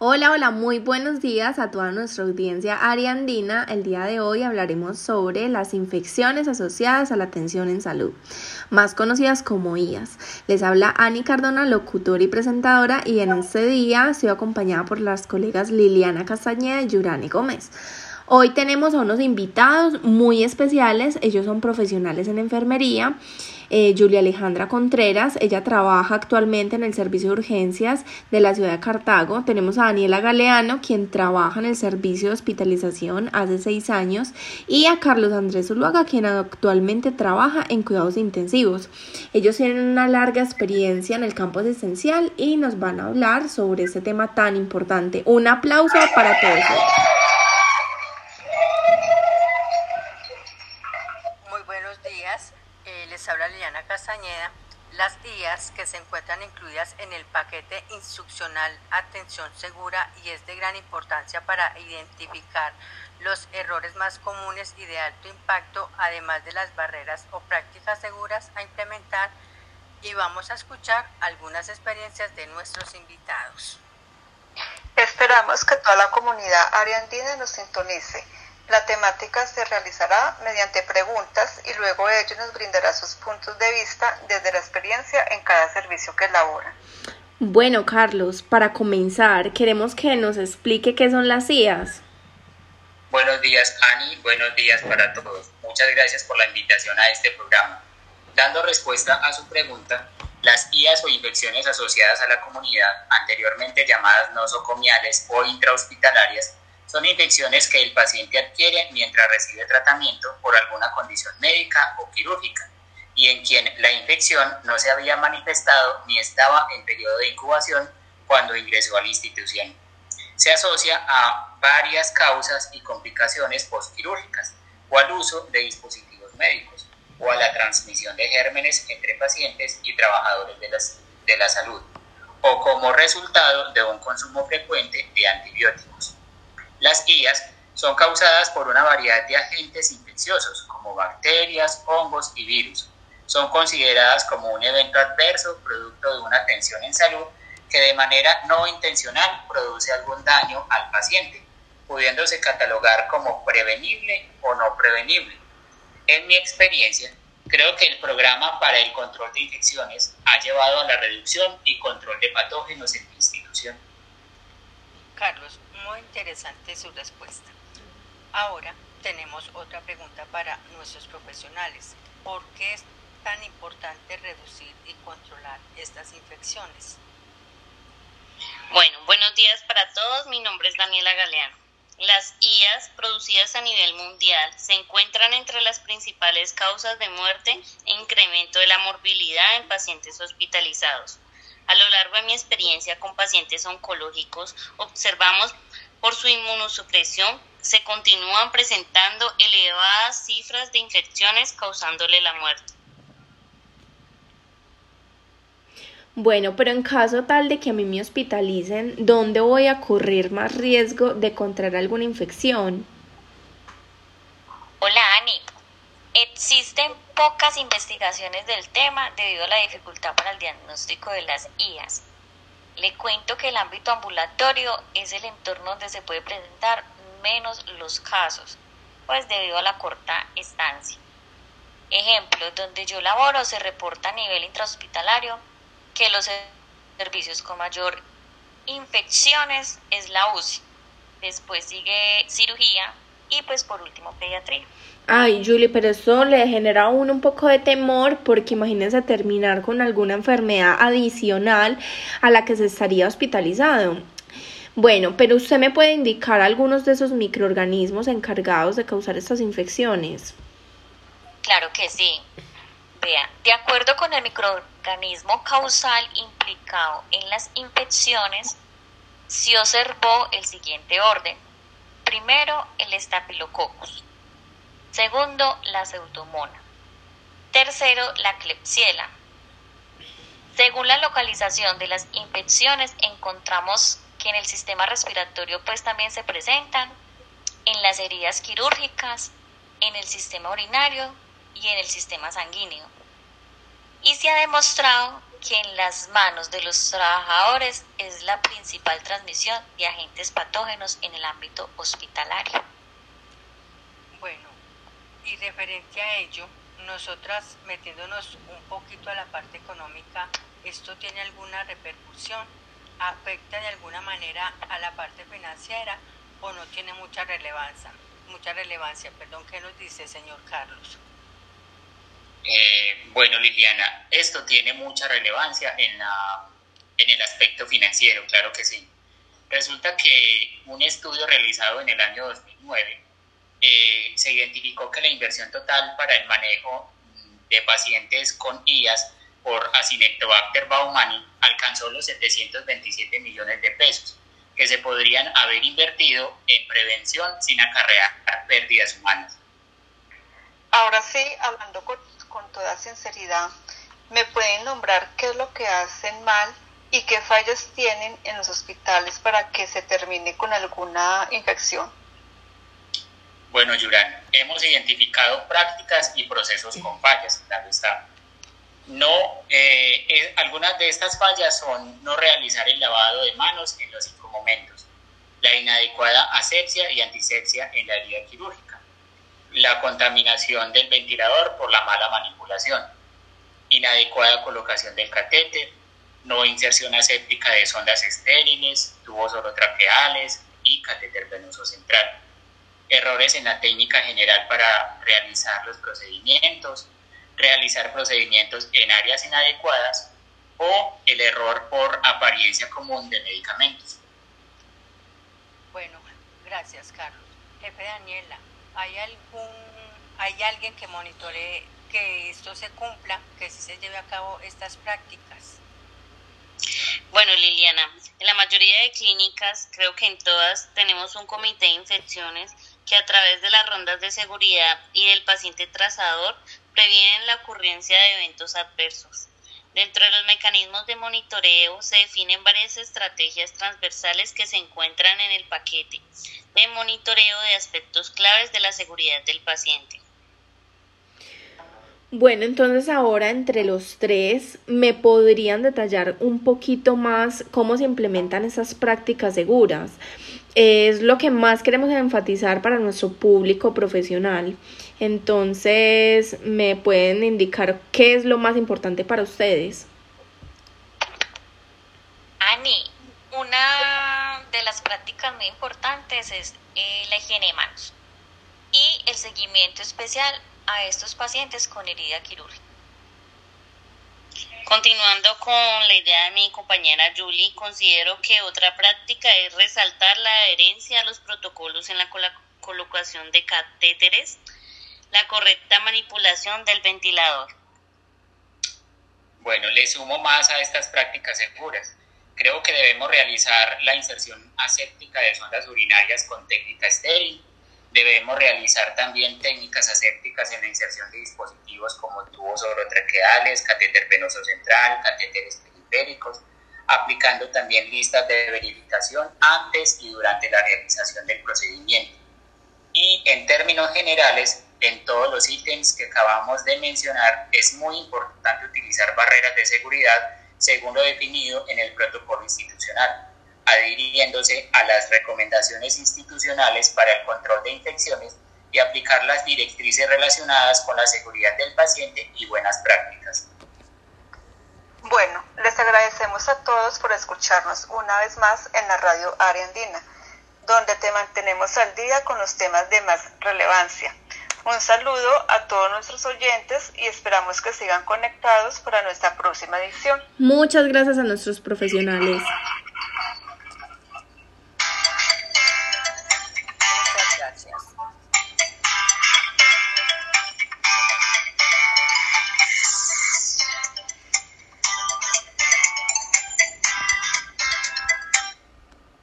Hola, hola, muy buenos días a toda nuestra audiencia ariandina. El día de hoy hablaremos sobre las infecciones asociadas a la atención en salud, más conocidas como IAS. Les habla Ani Cardona, locutora y presentadora, y en este día estoy acompañada por las colegas Liliana Castañeda y Yurani Gómez. Hoy tenemos a unos invitados muy especiales, ellos son profesionales en enfermería. Eh, Julia Alejandra Contreras, ella trabaja actualmente en el servicio de urgencias de la ciudad de Cartago. Tenemos a Daniela Galeano, quien trabaja en el servicio de hospitalización hace seis años, y a Carlos Andrés Zuluaga, quien actualmente trabaja en cuidados intensivos. Ellos tienen una larga experiencia en el campo asistencial y nos van a hablar sobre este tema tan importante. Un aplauso para todos. Se encuentran incluidas en el paquete instruccional Atención Segura y es de gran importancia para identificar los errores más comunes y de alto impacto, además de las barreras o prácticas seguras a implementar y vamos a escuchar algunas experiencias de nuestros invitados. Esperamos que toda la comunidad ariandina nos sintonice la temática se realizará mediante preguntas y luego ello nos brindará sus puntos de vista desde la experiencia en cada servicio que elabora. Bueno, Carlos, para comenzar, queremos que nos explique qué son las IAS. Buenos días, Ani. Buenos días para todos. Muchas gracias por la invitación a este programa. Dando respuesta a su pregunta, las IAS o infecciones asociadas a la comunidad, anteriormente llamadas nosocomiales o intrahospitalarias, son infecciones que el paciente adquiere mientras recibe tratamiento por alguna condición médica o quirúrgica y en quien la infección no se había manifestado ni estaba en periodo de incubación cuando ingresó a la institución. Se asocia a varias causas y complicaciones postquirúrgicas o al uso de dispositivos médicos o a la transmisión de gérmenes entre pacientes y trabajadores de, de la salud o como resultado de un consumo frecuente de antibióticos. Las IAS son causadas por una variedad de agentes infecciosos como bacterias, hongos y virus. Son consideradas como un evento adverso producto de una tensión en salud que de manera no intencional produce algún daño al paciente, pudiéndose catalogar como prevenible o no prevenible. En mi experiencia, creo que el programa para el control de infecciones ha llevado a la reducción y control de patógenos en mi institución. Carlos, muy interesante su respuesta. Ahora tenemos otra pregunta para nuestros profesionales. ¿Por qué es tan importante reducir y controlar estas infecciones? Bueno, buenos días para todos. Mi nombre es Daniela Galeano. Las IAS producidas a nivel mundial se encuentran entre las principales causas de muerte e incremento de la morbilidad en pacientes hospitalizados. A lo largo de mi experiencia con pacientes oncológicos, observamos por su inmunosupresión se continúan presentando elevadas cifras de infecciones causándole la muerte. Bueno, pero en caso tal de que a mí me hospitalicen, ¿dónde voy a correr más riesgo de contraer alguna infección? Hola Ani, existen pocas investigaciones del tema debido a la dificultad para el diagnóstico de las IAS. Le cuento que el ámbito ambulatorio es el entorno donde se puede presentar menos los casos, pues debido a la corta estancia. Ejemplo, donde yo laboro se reporta a nivel intrahospitalario que los servicios con mayor infecciones es la UCI. Después sigue cirugía y pues por último pediatría. Ay, Julie, pero eso le genera a uno un poco de temor porque imagínense terminar con alguna enfermedad adicional a la que se estaría hospitalizado. Bueno, pero usted me puede indicar algunos de esos microorganismos encargados de causar estas infecciones. Claro que sí. Vea, de acuerdo con el microorganismo causal implicado en las infecciones, se observó el siguiente orden. Primero, el estafilococcus. Segundo, la pseudomona. Tercero, la clepsiela. Según la localización de las infecciones, encontramos que en el sistema respiratorio pues también se presentan en las heridas quirúrgicas, en el sistema urinario y en el sistema sanguíneo. Y se ha demostrado que en las manos de los trabajadores es la principal transmisión de agentes patógenos en el ámbito hospitalario. Bueno, y referente a ello, nosotras metiéndonos un poquito a la parte económica, ¿esto tiene alguna repercusión? ¿Afecta de alguna manera a la parte financiera o no tiene mucha relevancia? Mucha relevancia, perdón, ¿qué nos dice señor Carlos? Eh, bueno, Liliana, esto tiene mucha relevancia en, la, en el aspecto financiero, claro que sí. Resulta que un estudio realizado en el año 2009 eh, se identificó que la inversión total para el manejo de pacientes con IAS por Acinetobacter baumani alcanzó los 727 millones de pesos, que se podrían haber invertido en prevención sin acarrear pérdidas humanas. Ahora sí, hablando con, sinceridad, ¿me pueden nombrar qué es lo que hacen mal y qué fallas tienen en los hospitales para que se termine con alguna infección? Bueno, Yurán, hemos identificado prácticas y procesos con fallas, claro está. No, eh, algunas de estas fallas son no realizar el lavado de manos en los cinco momentos, la inadecuada asepsia y antisepsia en la herida quirúrgica, la contaminación del ventilador por la mala manipulación, inadecuada colocación del catéter, no inserción aséptica de sondas estériles, tubos orotraqueales y catéter venoso central errores en la técnica general para realizar los procedimientos, realizar procedimientos en áreas inadecuadas o el error por apariencia común de medicamentos. Bueno, gracias Carlos. Jefe Daniela, ¿hay alguien que monitoree que esto se cumpla, que sí se lleve a cabo estas prácticas? Bueno, Liliana, en la mayoría de clínicas, creo que en todas, tenemos un comité de infecciones que a través de las rondas de seguridad y del paciente trazador previenen la ocurrencia de eventos adversos. Dentro de los mecanismos de monitoreo se definen varias estrategias transversales que se encuentran en el paquete de monitoreo de aspectos claves de la seguridad del paciente. Bueno, entonces ahora entre los tres, ¿me podrían detallar un poquito más cómo se implementan esas prácticas seguras? es lo que más queremos enfatizar para nuestro público profesional. Entonces, ¿me pueden indicar qué es lo más importante para ustedes? Ani, una de las prácticas muy importantes es eh, la higiene de manos y el seguimiento especial a estos pacientes con herida quirúrgica. Continuando con la idea de mi compañera Julie, considero que otra práctica es resaltar la adherencia a los protocolos en la colocación de catéteres, la correcta manipulación del ventilador. Bueno, le sumo más a estas prácticas seguras. Creo que debemos realizar la inserción aséptica de sondas urinarias con técnica estéril, Debemos realizar también técnicas asépticas en la inserción de dispositivos como tubos orotraqueales, catéter venoso central, catéteres periféricos, aplicando también listas de verificación antes y durante la realización del procedimiento. Y en términos generales, en todos los ítems que acabamos de mencionar, es muy importante utilizar barreras de seguridad según lo definido en el protocolo institucional adhiriéndose a las recomendaciones institucionales para el control de infecciones y aplicar las directrices relacionadas con la seguridad del paciente y buenas prácticas. Bueno, les agradecemos a todos por escucharnos una vez más en la radio Ariandina, donde te mantenemos al día con los temas de más relevancia. Un saludo a todos nuestros oyentes y esperamos que sigan conectados para nuestra próxima edición. Muchas gracias a nuestros profesionales.